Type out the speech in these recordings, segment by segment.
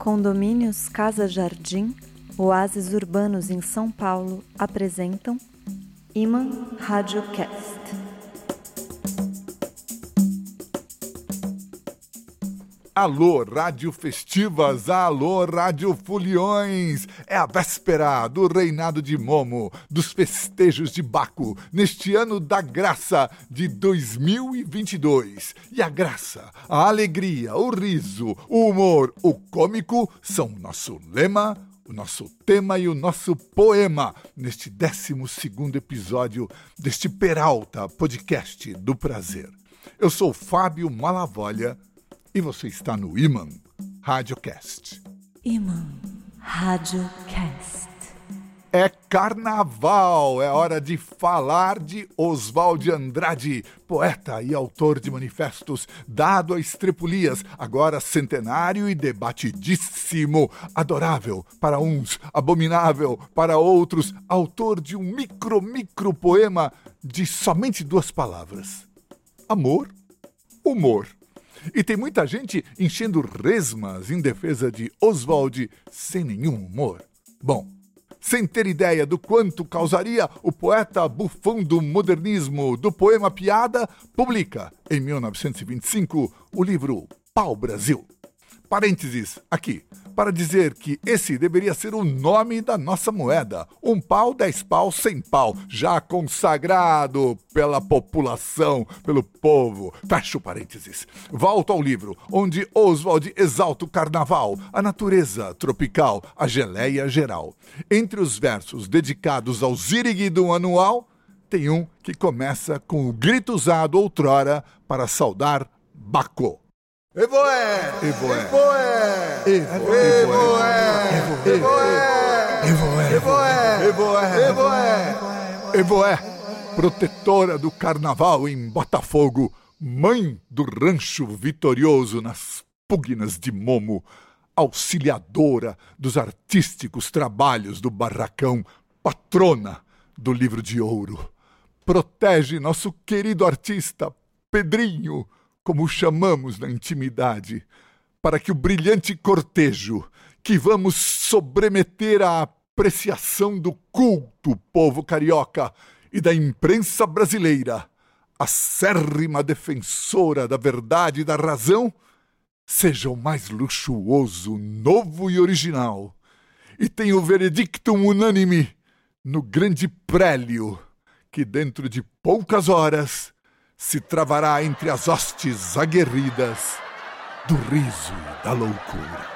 Condomínios Casa Jardim, Oásis Urbanos em São Paulo apresentam Iman Radiocast. Alô, Rádio Festivas, alô, Rádio Foliões. É a véspera do reinado de Momo, dos festejos de Baco, neste ano da graça de 2022. E a graça, a alegria, o riso, o humor, o cômico são o nosso lema, o nosso tema e o nosso poema neste 12 episódio deste Peralta Podcast do Prazer. Eu sou Fábio Malavolha e você está no Iman Radiocast. Iman Radiocast. É carnaval, é hora de falar de Oswald Andrade, poeta e autor de manifestos dado a estrepulias, agora centenário e debatidíssimo, adorável para uns, abominável para outros, autor de um micro micro poema de somente duas palavras: amor, humor. E tem muita gente enchendo resmas em defesa de Oswald sem nenhum humor. Bom, sem ter ideia do quanto causaria, o poeta bufão do modernismo do poema Piada publica, em 1925, o livro Pau Brasil. Parênteses aqui, para dizer que esse deveria ser o nome da nossa moeda. Um pau, dez pau, cem pau, já consagrado pela população, pelo povo. Fecha o parênteses. Volto ao livro, onde Oswald exalta o carnaval, a natureza tropical, a geleia geral. Entre os versos dedicados ao Ziriguidum anual, tem um que começa com o grito usado outrora para saudar Bacô. Evoé! Evoé! Evoé! Evoé! Evoé! Evoé! Evoé! Evoé, protetora do carnaval em Botafogo, mãe do rancho vitorioso nas pugnas de Momo, auxiliadora dos artísticos trabalhos do barracão, patrona do livro de ouro. Protege nosso querido artista, Pedrinho, como chamamos na intimidade, para que o brilhante cortejo que vamos sobremeter à apreciação do culto povo carioca e da imprensa brasileira, acérrima defensora da verdade e da razão, seja o mais luxuoso, novo e original, e tenha o veredictum unânime no grande prélio que dentro de poucas horas se travará entre as hostes aguerridas do riso e da loucura.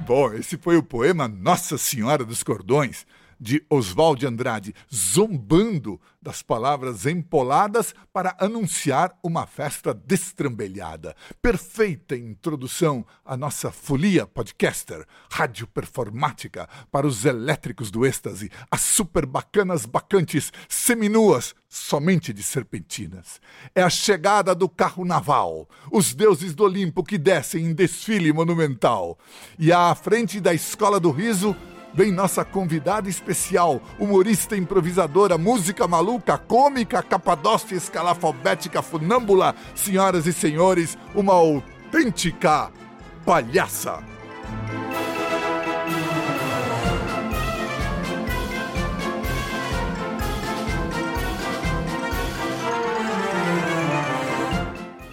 Bom, esse foi o poema Nossa Senhora dos Cordões, de Oswald Andrade, zombando das palavras empoladas para anunciar uma festa destrambelhada. Perfeita introdução à nossa folia podcaster, rádio performática para os elétricos do êxtase, as super bacanas bacantes seminuas somente de serpentinas. É a chegada do carro naval, os deuses do Olimpo que descem em desfile monumental. E à frente da escola do riso, vem nossa convidada especial, humorista improvisadora, música maluca, cômica, capadócia, escalafobética, funâmbula, senhoras e senhores, uma autêntica palhaça.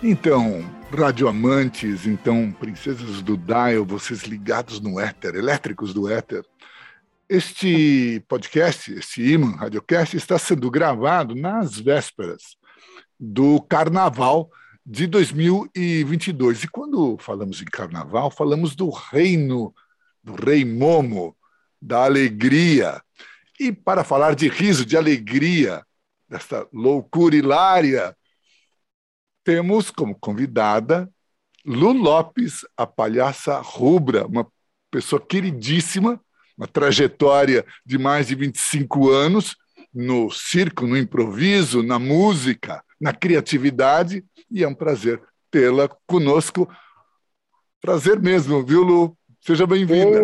Então, radioamantes, então, princesas do dial, vocês ligados no éter, elétricos do éter, este podcast, este Iman Radiocast, está sendo gravado nas vésperas do Carnaval de 2022. E quando falamos em Carnaval, falamos do reino do rei Momo, da alegria. E para falar de riso, de alegria, desta loucura hilária, temos como convidada Lu Lopes, a palhaça rubra, uma pessoa queridíssima, uma trajetória de mais de 25 anos no circo, no improviso, na música, na criatividade, e é um prazer tê-la conosco. Prazer mesmo, viu, Lu? Seja bem-vinda.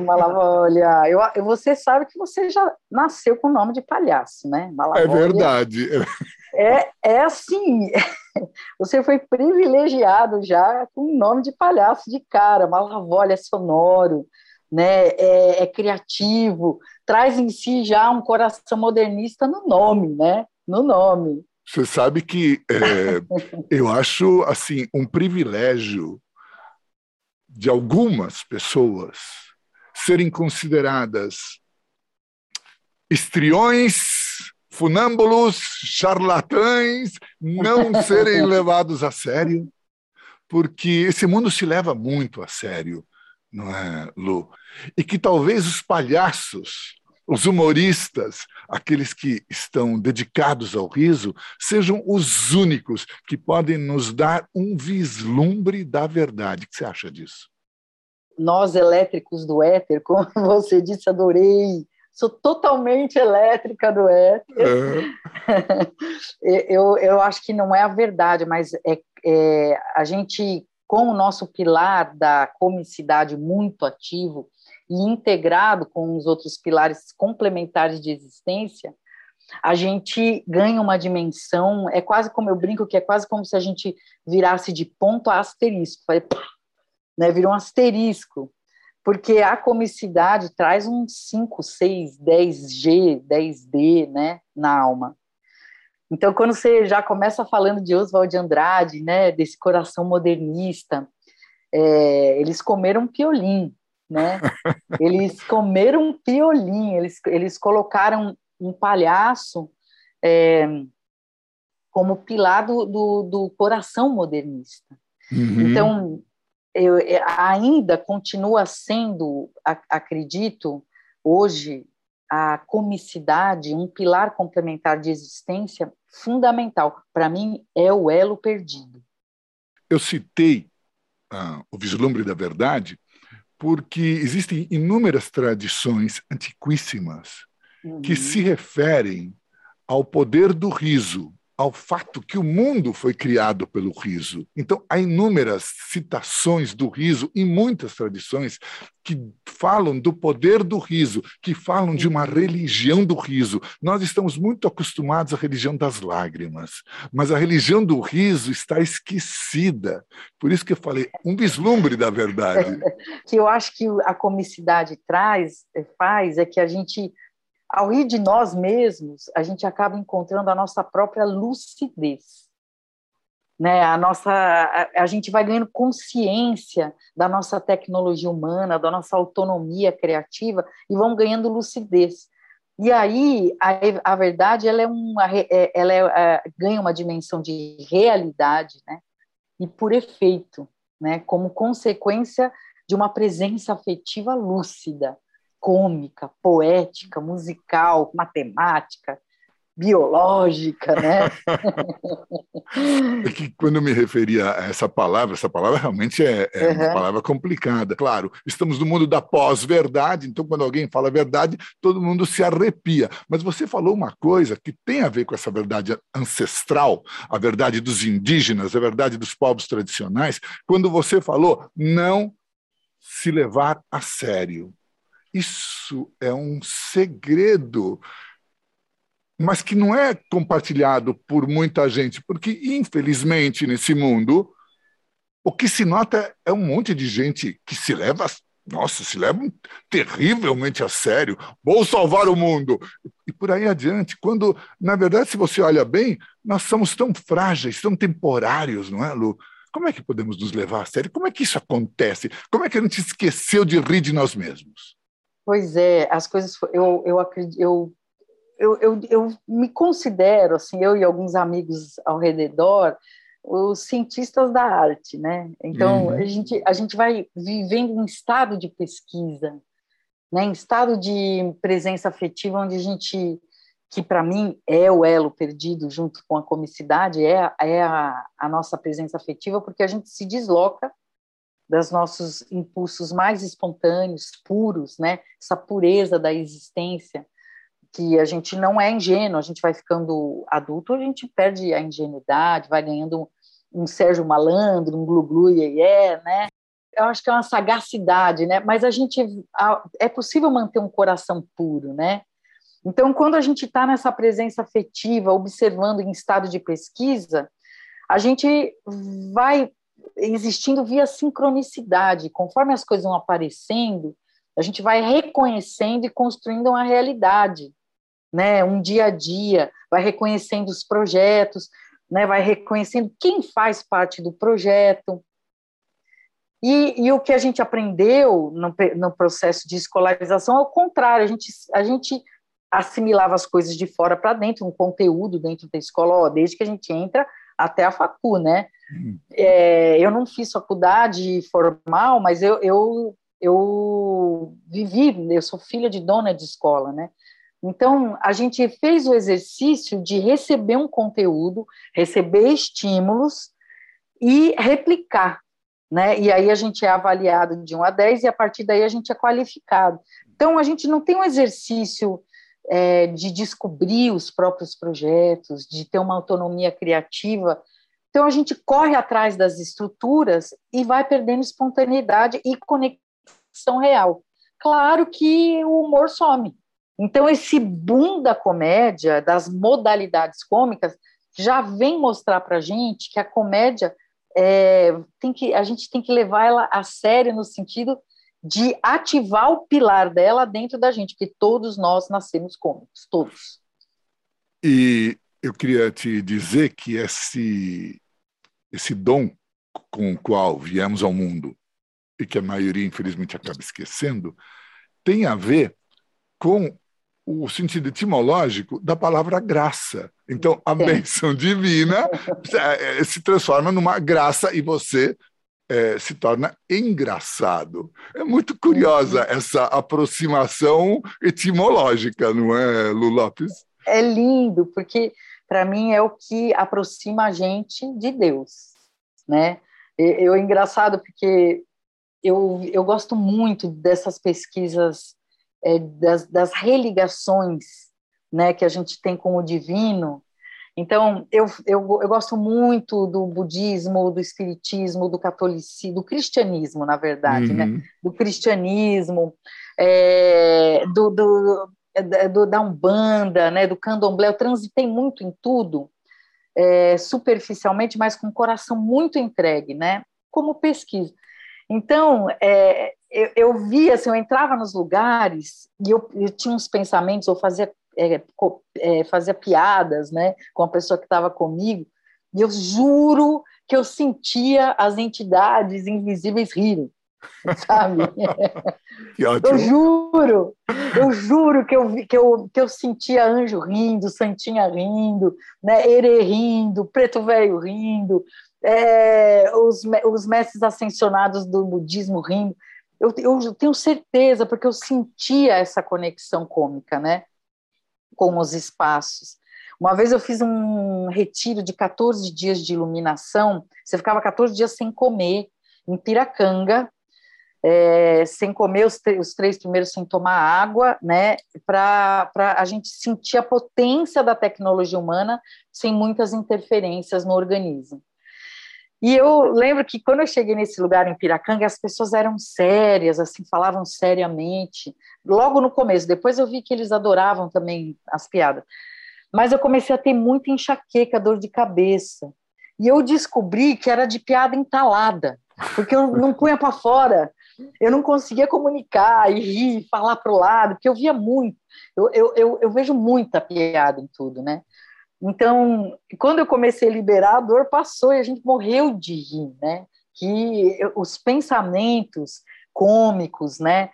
Malavolha, eu, você sabe que você já nasceu com o nome de palhaço, né? Malavolha. É verdade. É, é assim, você foi privilegiado já com o nome de palhaço de cara, Malavolha é sonoro, né? É, é, criativo, traz em si já um coração modernista no nome, né? No nome. Você sabe que é, eu acho assim um privilégio de algumas pessoas serem consideradas estriões, funâmbulos, charlatães, não serem levados a sério, porque esse mundo se leva muito a sério, não é, Lu? E que talvez os palhaços, os humoristas, aqueles que estão dedicados ao riso, sejam os únicos que podem nos dar um vislumbre da verdade. O que você acha disso? Nós, elétricos do éter, como você disse, adorei sou totalmente elétrica do éter. É. eu, eu acho que não é a verdade, mas é, é, a gente, com o nosso pilar da comicidade muito ativo e integrado com os outros pilares complementares de existência, a gente ganha uma dimensão, é quase como eu brinco, que é quase como se a gente virasse de ponto a asterisco, né, virou um asterisco, porque a comicidade traz um 5, 6, 10G, 10D né, na alma. Então, quando você já começa falando de Oswald de Andrade, né, desse coração modernista, é, eles comeram piolim, né? Eles comeram piolim, eles, eles colocaram um palhaço é, como pilar do, do, do coração modernista. Uhum. Então, eu, é, ainda continua sendo, acredito, hoje, a comicidade, um pilar complementar de existência fundamental. Para mim, é o elo perdido. Eu citei ah, o vislumbre da verdade porque existem inúmeras tradições antiquíssimas uhum. que se referem ao poder do riso, ao fato que o mundo foi criado pelo riso. Então, há inúmeras citações do riso em muitas tradições que falam do poder do riso, que falam de uma religião do riso. Nós estamos muito acostumados à religião das lágrimas, mas a religião do riso está esquecida. Por isso que eu falei, um vislumbre da verdade. que eu acho que a comicidade traz, faz, é que a gente ao rir de nós mesmos, a gente acaba encontrando a nossa própria lucidez. Né? A, nossa, a, a gente vai ganhando consciência da nossa tecnologia humana, da nossa autonomia criativa e vamos ganhando lucidez. E aí, a, a verdade, ela, é uma, é, ela é, é, ganha uma dimensão de realidade, né? E por efeito, né? Como consequência de uma presença afetiva lúcida cômica, poética, musical, matemática, biológica, né? é que quando eu me referia a essa palavra, essa palavra realmente é, é uhum. uma palavra complicada. Claro, estamos no mundo da pós-verdade, então quando alguém fala verdade, todo mundo se arrepia. Mas você falou uma coisa que tem a ver com essa verdade ancestral, a verdade dos indígenas, a verdade dos povos tradicionais, quando você falou não se levar a sério. Isso é um segredo, mas que não é compartilhado por muita gente, porque, infelizmente, nesse mundo, o que se nota é um monte de gente que se leva, nossa, se leva terrivelmente a sério, vou salvar o mundo, e por aí adiante, quando, na verdade, se você olha bem, nós somos tão frágeis, tão temporários, não é, Lu? Como é que podemos nos levar a sério? Como é que isso acontece? Como é que a gente esqueceu de rir de nós mesmos? Pois é, as coisas. Eu, eu, eu, eu, eu, eu me considero, assim, eu e alguns amigos ao redor, os cientistas da arte, né? Então, uhum. a, gente, a gente vai vivendo em estado de pesquisa, né? em estado de presença afetiva, onde a gente, que para mim é o elo perdido junto com a comicidade, é, é a, a nossa presença afetiva, porque a gente se desloca dos nossos impulsos mais espontâneos, puros, né? Essa pureza da existência, que a gente não é ingênuo, a gente vai ficando adulto, a gente perde a ingenuidade, vai ganhando um, um Sérgio Malandro, um glu-glu é, né? Eu acho que é uma sagacidade, né? Mas a gente é possível manter um coração puro, né? Então, quando a gente está nessa presença afetiva, observando em estado de pesquisa, a gente vai existindo via sincronicidade. Conforme as coisas vão aparecendo, a gente vai reconhecendo e construindo uma realidade, né? Um dia a dia, vai reconhecendo os projetos, né? Vai reconhecendo quem faz parte do projeto. E, e o que a gente aprendeu no, no processo de escolarização é o contrário. A gente, a gente assimilava as coisas de fora para dentro, um conteúdo dentro da escola, ó, desde que a gente entra até a facu, né? É, eu não fiz faculdade formal, mas eu, eu, eu vivi, eu sou filha de dona de escola, né? Então, a gente fez o exercício de receber um conteúdo, receber estímulos e replicar, né? E aí a gente é avaliado de 1 a 10 e a partir daí a gente é qualificado. Então, a gente não tem um exercício é, de descobrir os próprios projetos, de ter uma autonomia criativa. Então, a gente corre atrás das estruturas e vai perdendo espontaneidade e conexão real. Claro que o humor some. Então, esse boom da comédia, das modalidades cômicas, já vem mostrar para a gente que a comédia é, tem que, a gente tem que levar ela a sério no sentido de ativar o pilar dela dentro da gente, porque todos nós nascemos cômicos, todos. E eu queria te dizer que esse, esse dom com o qual viemos ao mundo, e que a maioria, infelizmente, acaba esquecendo, tem a ver com o sentido etimológico da palavra graça. Então, a bênção divina é, se transforma numa graça e você é, se torna engraçado. É muito curiosa uhum. essa aproximação etimológica, não é, Lu Lopes? É lindo, porque para mim é o que aproxima a gente de Deus, né? Eu é engraçado porque eu, eu gosto muito dessas pesquisas é, das, das religações, né, que a gente tem com o divino, então, eu, eu, eu gosto muito do budismo, do espiritismo, do catolicismo, do cristianismo, na verdade, né? uhum. né? Do cristianismo, é, do, do, do, da Umbanda, né? do candomblé. Eu transitei muito em tudo, é, superficialmente, mas com o coração muito entregue, né? Como pesquisa. Então, é, eu, eu via, assim, eu entrava nos lugares e eu, eu tinha uns pensamentos, eu fazia é, é, fazia piadas né, com a pessoa que estava comigo, e eu juro que eu sentia as entidades invisíveis rirem, sabe? eu juro, eu juro que eu, que, eu, que eu sentia anjo rindo, santinha rindo, né, erê rindo, preto velho rindo, é, os, os mestres ascensionados do budismo rindo. Eu, eu tenho certeza, porque eu sentia essa conexão cômica, né? com os espaços. Uma vez eu fiz um retiro de 14 dias de iluminação, você ficava 14 dias sem comer, em Piracanga, é, sem comer os, os, três primeiros sem tomar água, né, para a gente sentir a potência da tecnologia humana sem muitas interferências no organismo. E eu lembro que quando eu cheguei nesse lugar em Piracanga, as pessoas eram sérias, assim, falavam seriamente. Logo no começo, depois eu vi que eles adoravam também as piadas. Mas eu comecei a ter muita enxaqueca, dor de cabeça. E eu descobri que era de piada entalada, porque eu não punha para fora. Eu não conseguia comunicar e rir, falar para o lado, porque eu via muito. Eu, eu, eu, eu vejo muita piada em tudo, né? Então, quando eu comecei a liberar, a dor passou e a gente morreu de rir, né? Que os pensamentos cômicos, né?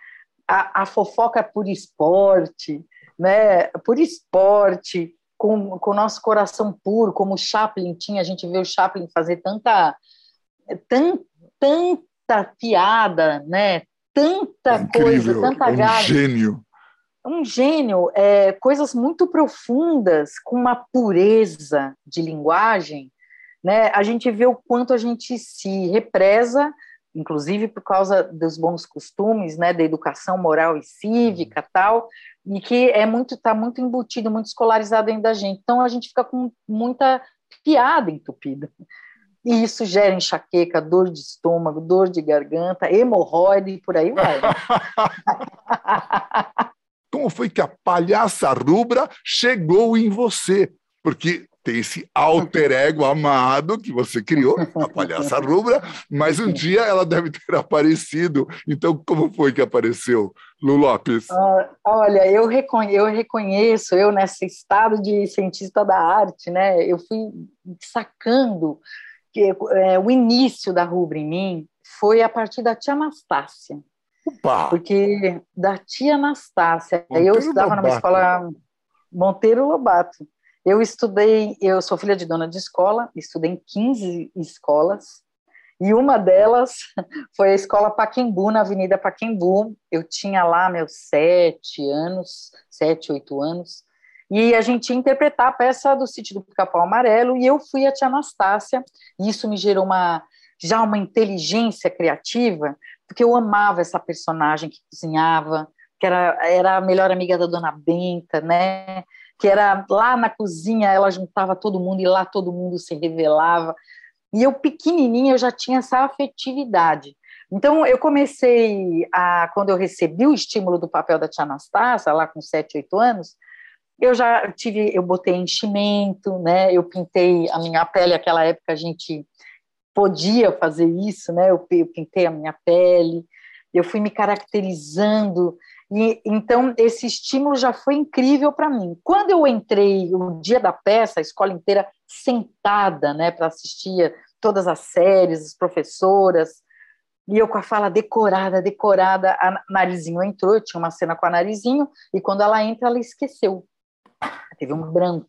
A, a fofoca por esporte, né? Por esporte, com, com o nosso coração puro, como o Chaplin tinha, a gente vê o Chaplin fazer tanta, tan, tanta piada, né? Tanta é coisa, tanta é um gênio um gênio, é, coisas muito profundas, com uma pureza de linguagem, né? A gente vê o quanto a gente se represa, inclusive por causa dos bons costumes, né, da educação moral e cívica, tal, e que é muito está muito embutido, muito escolarizado dentro da gente. Então a gente fica com muita piada entupida. E isso gera enxaqueca, dor de estômago, dor de garganta, hemorroide e por aí vai. como foi que a palhaça rubra chegou em você? Porque tem esse alter ego amado que você criou, a palhaça rubra, mas um dia ela deve ter aparecido. Então, como foi que apareceu, Lu Lopes? Uh, olha, eu, reconhe eu reconheço, eu nesse estado de cientista da arte, né, eu fui sacando que é, o início da rubra em mim foi a partir da tia Anastácia. Opa. Porque da tia Anastácia, Monteiro eu estudava Lobato. numa escola Monteiro Lobato. Eu estudei, eu sou filha de dona de escola, estudei em 15 escolas, e uma delas foi a escola Paquembu, na Avenida Paquembu. Eu tinha lá meus sete anos, sete, oito anos, e a gente ia interpretar a peça do Sítio do Pica-Pau Amarelo, e eu fui a tia Anastácia, e isso me gerou uma, já uma inteligência criativa, porque eu amava essa personagem que cozinhava, que era, era a melhor amiga da dona Benta, né? que era lá na cozinha, ela juntava todo mundo e lá todo mundo se revelava. E eu, pequenininha, eu já tinha essa afetividade. Então, eu comecei a, quando eu recebi o estímulo do papel da tia Anastácia, lá com 7, 8 anos, eu já tive, eu botei enchimento, né? Eu pintei a minha pele, aquela época a gente podia fazer isso, né? Eu, eu pintei a minha pele, eu fui me caracterizando e então esse estímulo já foi incrível para mim. Quando eu entrei o dia da peça, a escola inteira sentada, né, para assistir todas as séries, as professoras, e eu com a fala decorada, decorada, a Narizinho entrou, eu tinha uma cena com a Narizinho, e quando ela entra, ela esqueceu. Teve um branco.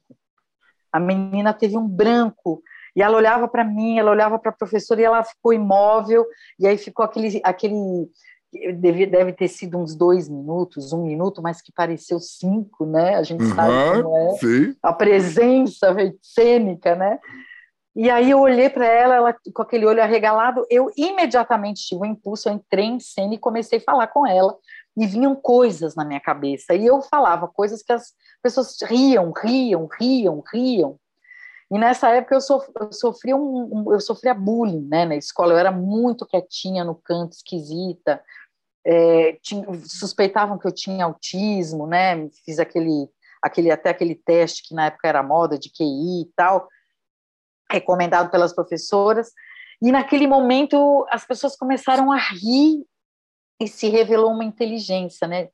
A menina teve um branco, e ela olhava para mim, ela olhava para a professora e ela ficou imóvel, e aí ficou aquele, aquele deve, deve ter sido uns dois minutos, um minuto, mas que pareceu cinco, né? A gente uhum, sabe como é sim. a presença cênica, né? E aí eu olhei para ela, ela com aquele olho arregalado, eu imediatamente tive um impulso, eu entrei em cena e comecei a falar com ela, e vinham coisas na minha cabeça, e eu falava coisas que as pessoas riam, riam, riam, riam, e nessa época eu, sof eu sofria um, um, eu sofria bullying, né, na escola. Eu era muito quietinha no canto, esquisita. É, tinha, suspeitavam que eu tinha autismo, né? Fiz aquele, aquele até aquele teste que na época era moda de QI e tal, recomendado pelas professoras. E naquele momento as pessoas começaram a rir e se revelou uma inteligência, né?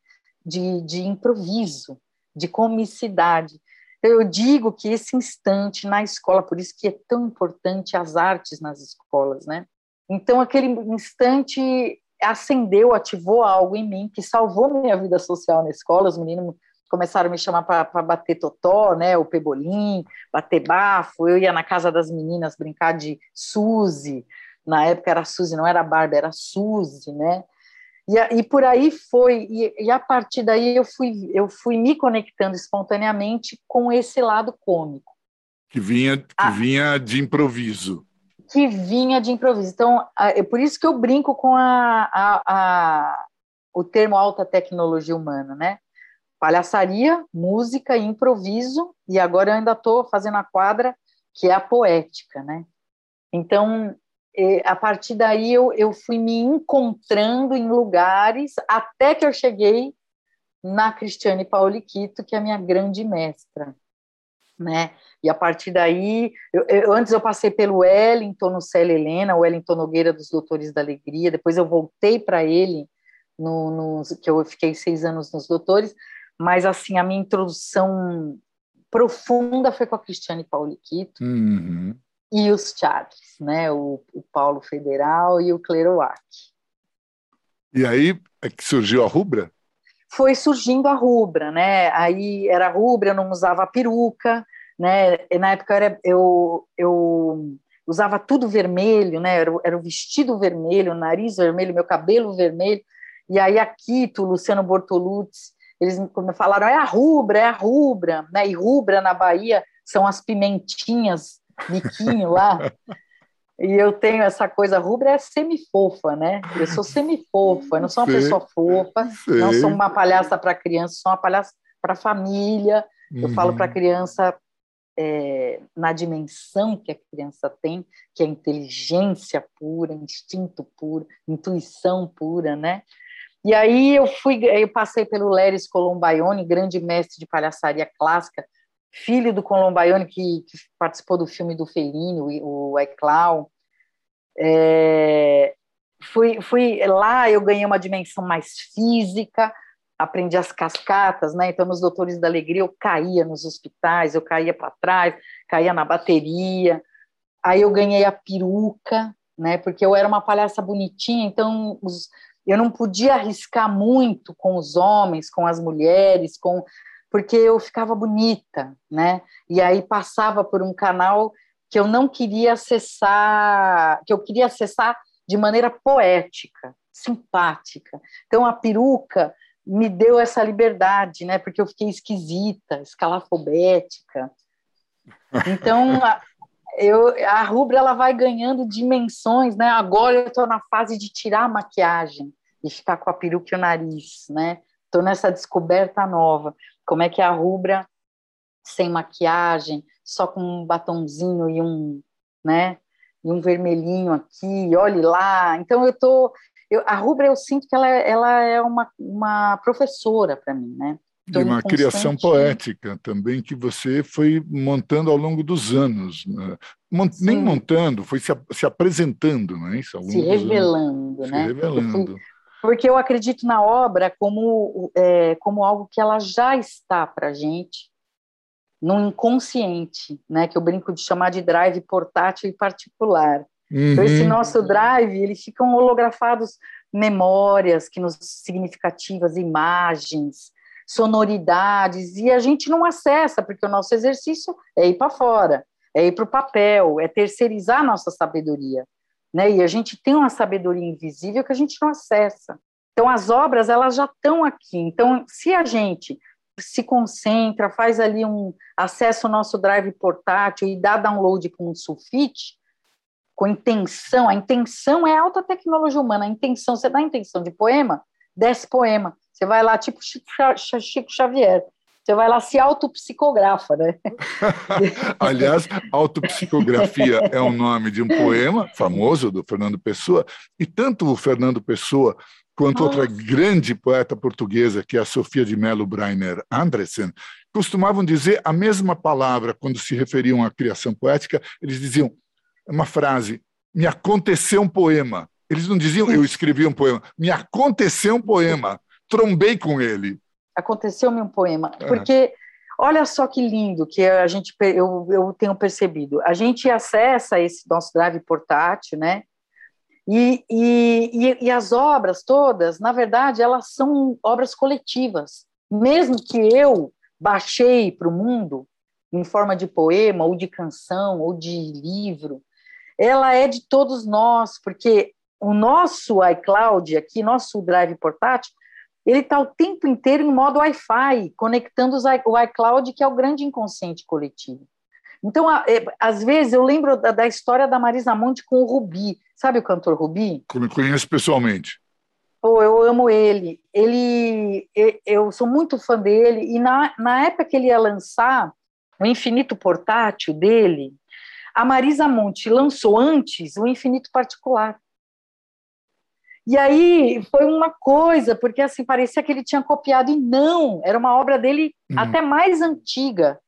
De, de improviso, de comicidade. Então, eu digo que esse instante na escola, por isso que é tão importante as artes nas escolas, né? Então, aquele instante acendeu, ativou algo em mim que salvou minha vida social na escola. Os meninos começaram a me chamar para bater totó, né, o pebolim, bater bafo. Eu ia na casa das meninas brincar de Suzy. Na época era Suzy, não era Barbie, era Suzy, né? E, e por aí foi, e, e, a partir daí eu fui, eu fui me conectando espontaneamente com esse lado cômico. Que vinha, que ah, vinha de improviso. Que vinha de improviso. Então, é por isso que eu brinco com a, a, a, o termo alta tecnologia humana, né? Palhaçaria, música, improviso, e agora eu ainda estou fazendo a quadra, que é a poética, né? Então, a partir daí eu, eu fui me encontrando em lugares até que eu cheguei na Cristiane Pauliquito, que é a minha grande mestra, né? E a partir daí, eu, eu, antes eu passei pelo Wellington no Célia Helena, o Wellington Nogueira dos Doutores da Alegria, depois eu voltei para ele, no, no, que eu fiquei seis anos nos Doutores, mas assim, a minha introdução profunda foi com a Cristiane Pauliquito, uhum e os teatros, né? O, o Paulo Federal e o Cleroac. E aí é que surgiu a rubra? Foi surgindo a rubra, né? Aí era rubra, eu não usava peruca, né? E na época era, eu, eu usava tudo vermelho, né? Era, era o vestido vermelho, o nariz vermelho, meu cabelo vermelho. E aí aqui, o Luciano Bortolucci, eles me falaram, é a rubra, é a rubra, né? E rubra na Bahia são as pimentinhas biquinho lá. E eu tenho essa coisa, rubra é semi-fofa, né? Eu sou semi-fofa, não sou uma pessoa fofa, não sou uma palhaça para criança, sou uma palhaça para família. Eu uhum. falo para a criança é, na dimensão que a criança tem, que é inteligência pura, instinto puro, intuição pura, né? E aí eu fui, eu passei pelo Leris Colombaione, grande mestre de palhaçaria clássica, filho do Colombaione que, que participou do filme do Fellini, o, o Eclau. É, fui, fui lá, eu ganhei uma dimensão mais física, aprendi as cascatas, né? Então, nos Doutores da Alegria, eu caía nos hospitais, eu caía para trás, caía na bateria. Aí eu ganhei a peruca, né? Porque eu era uma palhaça bonitinha, então os, eu não podia arriscar muito com os homens, com as mulheres, com porque eu ficava bonita, né? E aí passava por um canal que eu não queria acessar, que eu queria acessar de maneira poética, simpática. Então a peruca me deu essa liberdade, né? Porque eu fiquei esquisita, escalafobética. Então a, eu, a rubra ela vai ganhando dimensões, né? Agora eu estou na fase de tirar a maquiagem e ficar com a peruca e o nariz, né? Estou nessa descoberta nova. Como é que é a rubra sem maquiagem, só com um batonzinho e um, né? E um vermelhinho aqui, olhe lá. Então eu tô, eu, a rubra eu sinto que ela, ela é uma, uma professora para mim, né? de uma criação poética também que você foi montando ao longo dos anos. Né? Mont, nem montando, foi se, se apresentando, não é isso? se revelando, né? Se revelando. Porque eu acredito na obra como, é, como algo que ela já está para a gente, no inconsciente, né? que eu brinco de chamar de drive portátil e particular. Uhum. Então, esse nosso drive, eles ficam holografados memórias que nos significativas, imagens, sonoridades, e a gente não acessa, porque o nosso exercício é ir para fora, é ir para o papel, é terceirizar a nossa sabedoria. Né? E a gente tem uma sabedoria invisível que a gente não acessa. Então, as obras, elas já estão aqui. Então, se a gente se concentra, faz ali um acesso ao nosso drive portátil e dá download com um sulfite, com intenção, a intenção é alta tecnologia humana, a intenção, você dá a intenção de poema, desce poema. Você vai lá, tipo Chico Xavier, você vai lá se autopsicografa, né? Aliás, autopsicografia é o nome de um poema famoso do Fernando Pessoa, e tanto o Fernando Pessoa quanto Nossa. outra grande poeta portuguesa, que é a Sofia de Mello Breiner Andressen, costumavam dizer a mesma palavra quando se referiam à criação poética, eles diziam uma frase, me aconteceu um poema. Eles não diziam eu escrevi um poema, me aconteceu um poema trombei com ele. Aconteceu-me um poema, é. porque olha só que lindo que a gente eu, eu tenho percebido. A gente acessa esse nosso drive portátil, né? E, e, e, as obras todas, na verdade, elas são obras coletivas. Mesmo que eu baixei para o mundo em forma de poema, ou de canção, ou de livro, ela é de todos nós, porque o nosso iCloud aqui, nosso drive portátil, ele está o tempo inteiro em modo Wi-Fi, conectando o iCloud, que é o grande inconsciente coletivo. Então, é, às vezes, eu lembro da, da, história da Marisa Monte com o Rubi. Sabe o cantor Rubi? Que eu me conheço pessoalmente. Oh, eu amo ele. Ele, eu sou muito fã dele. E na, na época que ele ia lançar o Infinito Portátil dele, a Marisa Monte lançou antes o Infinito Particular. E aí foi uma coisa, porque assim parecia que ele tinha copiado e não, era uma obra dele uhum. até mais antiga,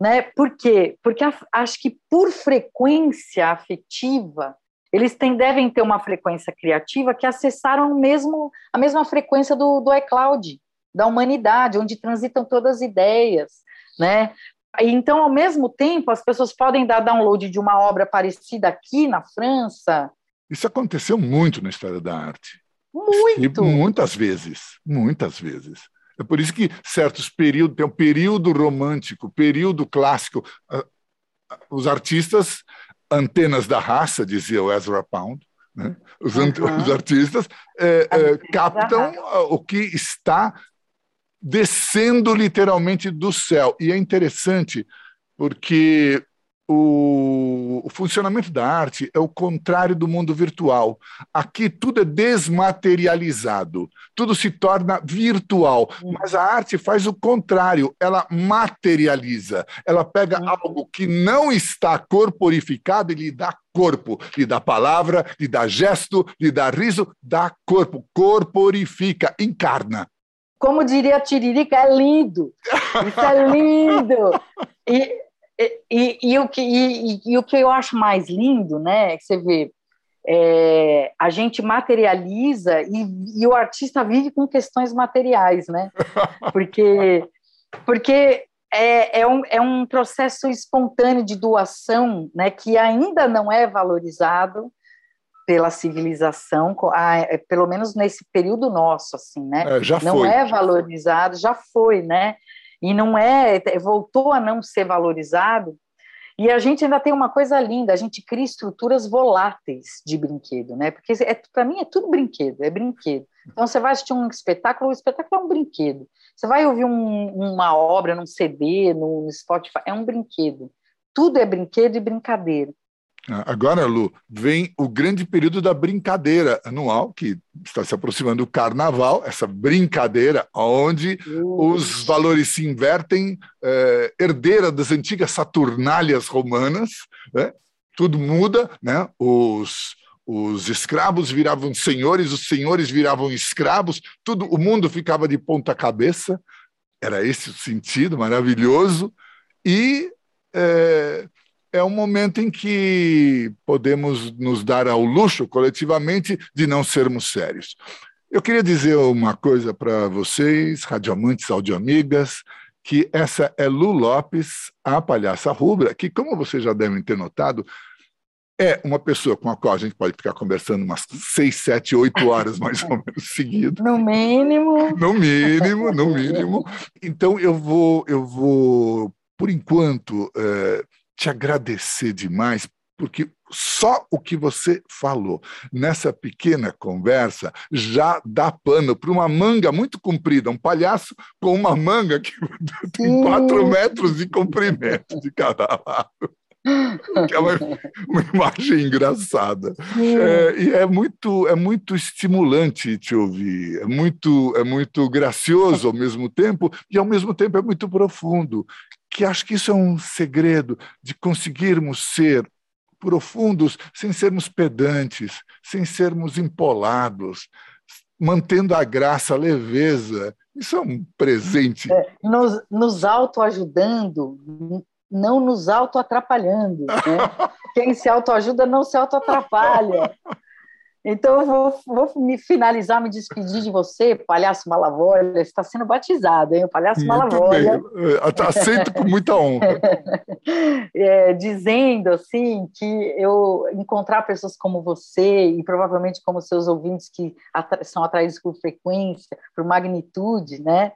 né? Por quê? Porque a, acho que por frequência afetiva, eles têm, devem ter uma frequência criativa que acessaram mesmo a mesma frequência do, do iCloud, da humanidade, onde transitam todas as ideias, né? Então, ao mesmo tempo, as pessoas podem dar download de uma obra parecida aqui na França, isso aconteceu muito na história da arte. Muito! E muitas vezes, muitas vezes. É por isso que certos períodos, tem o um período romântico, período clássico. Os artistas, antenas da raça, dizia o Ezra Pound, né? os, uhum. os, artistas é, é, captam o que está descendo literalmente do céu. E é interessante porque o, o, funcionamento da arte é o contrário do mundo virtual. Aqui tudo é desmaterializado, tudo se torna virtual. Hum. Mas a arte faz o contrário, ela materializa. Ela pega hum. algo que não está corporificado e lhe dá corpo, lhe dá palavra, lhe dá gesto, lhe dá riso, dá corpo, corporifica, encarna. Como diria Tiririca, é lindo. Isso é lindo. E, e, e, o que, e, e, o que eu acho mais lindo, né? É que você vê, é, a gente materializa e, e, o artista vive com questões materiais, né? Porque, porque é, é, um, é um processo espontâneo de doação, né? Que ainda não é valorizado pela civilização, é, pelo menos nesse período nosso, assim, né? É, já não foi. é valorizado, já foi, né? E não é, voltou a não ser valorizado. E a gente ainda tem uma coisa linda, a gente cria estruturas voláteis de brinquedo, né? Porque é, para mim é tudo brinquedo, é brinquedo. Então você vai assistir um espetáculo, o espetáculo é um brinquedo. Você vai ouvir um, uma obra num CD, no Spotify, é um brinquedo. Tudo é brinquedo e brincadeira. Agora, Lu, vem o grande período da brincadeira anual, que está se aproximando do carnaval, essa brincadeira onde os valores se invertem, é, herdeira das antigas saturnálias romanas, né? tudo muda, né? os, os escravos viravam senhores, os senhores viravam escravos, tudo, o mundo ficava de ponta cabeça, era esse o sentido maravilhoso, e é, é um momento em que podemos nos dar ao luxo, coletivamente, de não sermos sérios. Eu queria dizer uma coisa para vocês, radioamantes, audioamigas, que essa é Lu Lopes, a palhaça rubra, que, como vocês já devem ter notado, é uma pessoa com a qual a gente pode ficar conversando umas seis, sete, oito horas mais ou menos seguido. No mínimo. No mínimo, no mínimo. Então eu vou, eu vou, por enquanto, é, te agradecer demais, porque só o que você falou nessa pequena conversa já dá pano para uma manga muito comprida, um palhaço com uma manga que tem quatro metros de comprimento de cada lado. Que é uma, uma imagem engraçada. É, e é muito, é muito estimulante te ouvir, é muito, é muito gracioso ao mesmo tempo, e ao mesmo tempo é muito profundo que acho que isso é um segredo de conseguirmos ser profundos sem sermos pedantes, sem sermos empolados, mantendo a graça, a leveza. Isso é um presente. É, nos, nos autoajudando, não nos autoatrapalhando. Né? Quem se autoajuda não se autoatrapalha. Então, eu vou, vou, me finalizar, me despedir de você, Palhaço Malavolha. Você está sendo batizado, hein? O Palhaço Muito Malavolha. Bem. É, aceito com muita honra. É, dizendo, assim, que eu encontrar pessoas como você e provavelmente como seus ouvintes que atra são atraídos por frequência, por magnitude, né?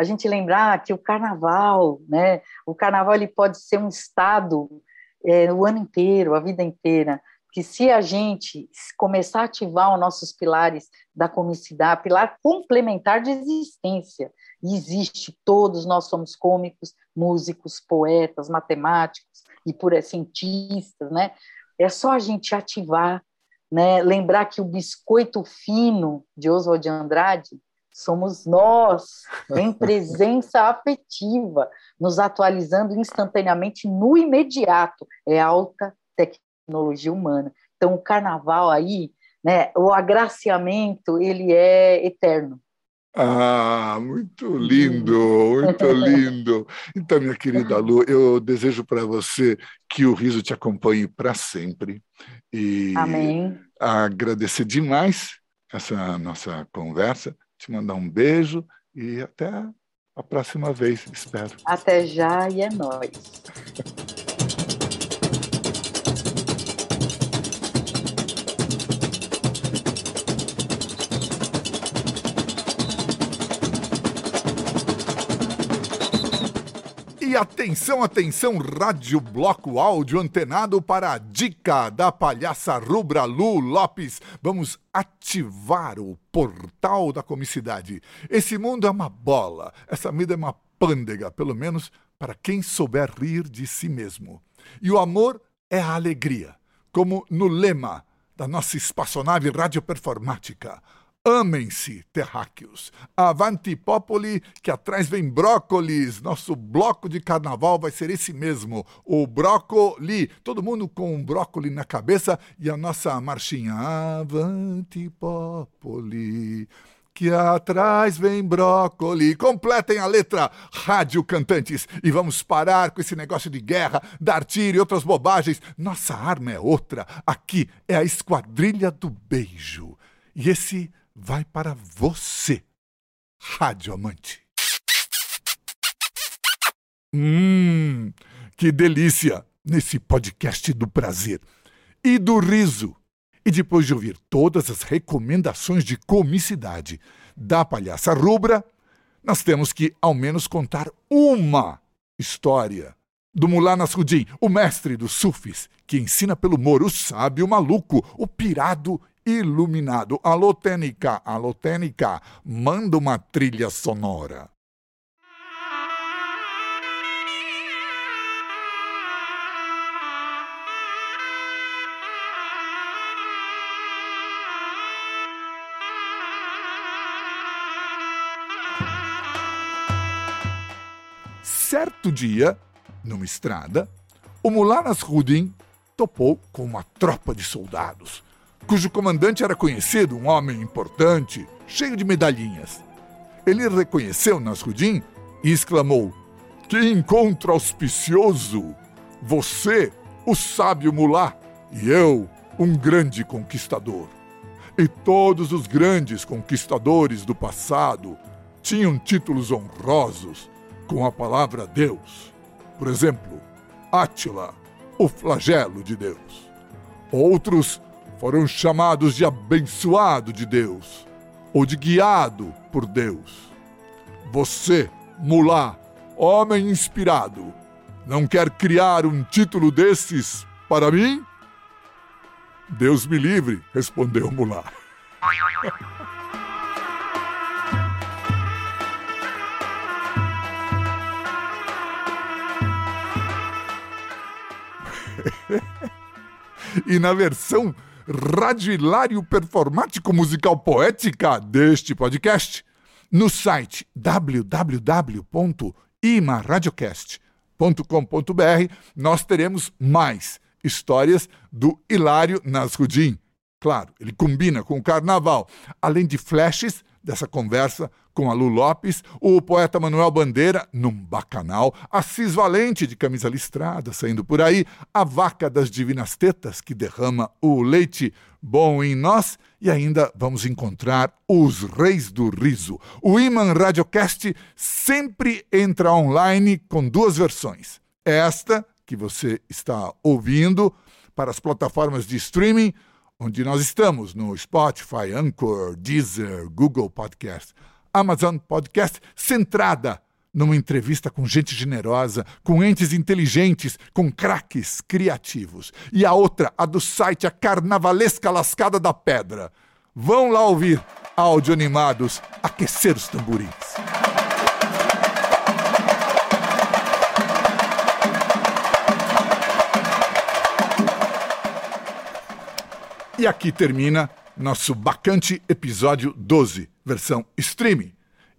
A gente lembrar que o carnaval, né? O carnaval ele pode ser um estado é, o ano inteiro, a vida inteira que se a gente começar a ativar os nossos pilares da comicidade, pilar complementar de existência, e existe, todos nós somos cômicos, músicos, poetas, matemáticos e por aí, cientistas, né? É só a gente ativar, né? Lembrar que o biscoito fino de Oswald de Andrade somos nós, em presença afetiva, nos atualizando instantaneamente no imediato. É alta tecnologia humana. Então, o carnaval aí, né, o agraciamento, ele é eterno. Ah, muito lindo, muito lindo. Então, minha querida Lu, eu desejo para você que o riso te acompanhe para sempre. E Amém. agradecer demais essa nossa conversa, te mandar um beijo e até a próxima vez, espero. Até já e é nóis. atenção, atenção, Rádio Bloco Áudio antenado para a dica da palhaça Rubra Lu Lopes. Vamos ativar o portal da comicidade. Esse mundo é uma bola, essa vida é uma pândega, pelo menos para quem souber rir de si mesmo. E o amor é a alegria, como no lema da nossa espaçonave radioperformática. Amem-se, terráqueos. Avanti popoli, que atrás vem brócolis. Nosso bloco de carnaval vai ser esse mesmo, o brócoli. Todo mundo com um brócoli na cabeça e a nossa marchinha. Avanti popoli que atrás vem brócoli. Completem a letra, rádio cantantes, e vamos parar com esse negócio de guerra, dar tiro e outras bobagens. Nossa arma é outra. Aqui é a esquadrilha do beijo. E esse vai para você, rádio amante. Hum, que delícia nesse podcast do prazer e do riso. E depois de ouvir todas as recomendações de comicidade da palhaça rubra, nós temos que ao menos contar uma história do Mullah Nasruddin, o mestre dos sufis, que ensina pelo humor o sábio maluco, o pirado iluminado. Alô, Tênica, alô, Tênica, manda uma trilha sonora. Certo dia, numa estrada, o Mullah Nasruddin topou com uma tropa de soldados, cujo comandante era conhecido, um homem importante, cheio de medalhinhas. Ele reconheceu Nasruddin e exclamou: Que encontro auspicioso! Você, o sábio Mullah, e eu, um grande conquistador. E todos os grandes conquistadores do passado tinham títulos honrosos com a palavra Deus. Por exemplo, Átila, o flagelo de Deus. Outros foram chamados de abençoado de Deus ou de guiado por Deus. Você, mulá, homem inspirado, não quer criar um título desses para mim? Deus me livre, respondeu Mulá. e na versão radiohilário performático musical poética deste podcast, no site www.imaradiocast.com.br, nós teremos mais histórias do Hilário Nasrudin. Claro, ele combina com o carnaval, além de flashes dessa conversa com a Lu Lopes, o poeta Manuel Bandeira, num bacanal, Assis Valente, de camisa listrada, saindo por aí, a vaca das divinas tetas, que derrama o leite bom em nós, e ainda vamos encontrar os reis do riso. O Iman Radiocast sempre entra online com duas versões. Esta, que você está ouvindo, para as plataformas de streaming, onde nós estamos, no Spotify, Anchor, Deezer, Google Podcast, Amazon Podcast, centrada numa entrevista com gente generosa, com entes inteligentes, com craques criativos. E a outra, a do site A Carnavalesca Lascada da Pedra. Vão lá ouvir áudio animados, aquecer os tamborins. E aqui termina nosso bacante episódio 12, versão streaming.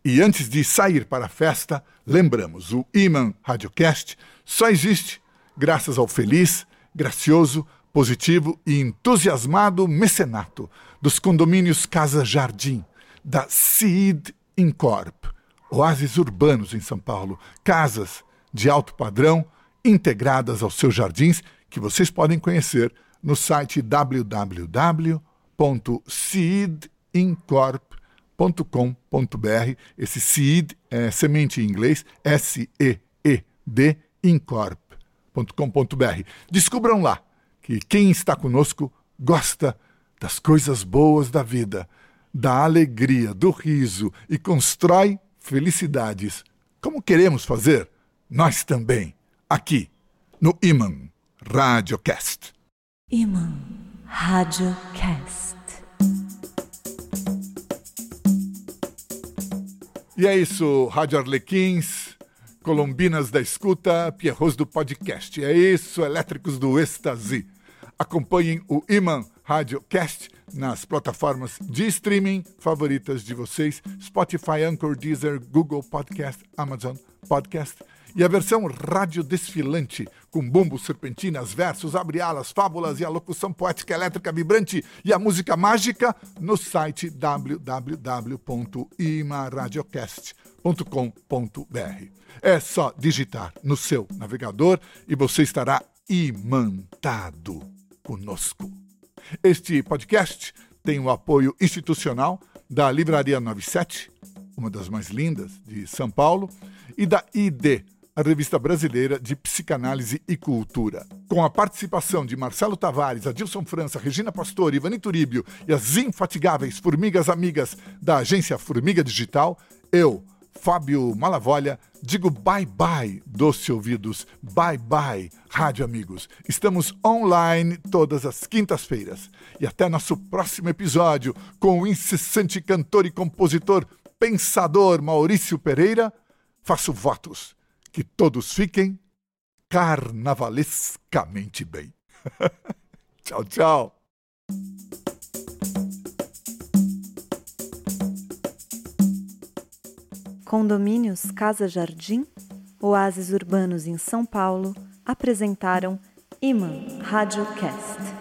E antes de sair para a festa, lembramos: o Iman Radiocast só existe graças ao feliz, gracioso, positivo e entusiasmado mecenato dos condomínios Casa Jardim, da Seed Incorp, oásis urbanos em São Paulo, casas de alto padrão integradas aos seus jardins que vocês podem conhecer no site www.seedincorp.com.br. Esse seed é semente em inglês, S-E-E-D, incorp.com.br. Descubram lá que quem está conosco gosta das coisas boas da vida, da alegria, do riso e constrói felicidades. Como queremos fazer? Nós também, aqui no Iman Radiocast. Imã Radiocast. E é isso, Rádio Arlequins, Colombinas da Escuta, Pierros do Podcast. É isso, Elétricos do Êxtase. Acompanhem o Iman Radiocast nas plataformas de streaming favoritas de vocês: Spotify, Anchor, Deezer, Google Podcast, Amazon Podcast. E a versão rádio desfilante, com bumbo, serpentinas, versos, abre-alas, fábulas e a locução poética elétrica vibrante e a música mágica no site www.imaradiocast.com.br. É só digitar no seu navegador e você estará imantado conosco. Este podcast tem o apoio institucional da Livraria 97, uma das mais lindas de São Paulo, e da ID, a revista brasileira de psicanálise e cultura. Com a participação de Marcelo Tavares, Adilson França, Regina Pastor, Ivani Turíbio e as infatigáveis formigas amigas da agência Formiga Digital, eu, Fábio Malavolha, digo bye bye, doce ouvidos, bye bye, rádio amigos. Estamos online todas as quintas-feiras. E até nosso próximo episódio com o incessante cantor e compositor pensador Maurício Pereira. Faço votos que todos fiquem carnavalescamente bem. tchau, tchau. Condomínios Casa Jardim, oásis urbanos em São Paulo, apresentaram Iman Radiocast.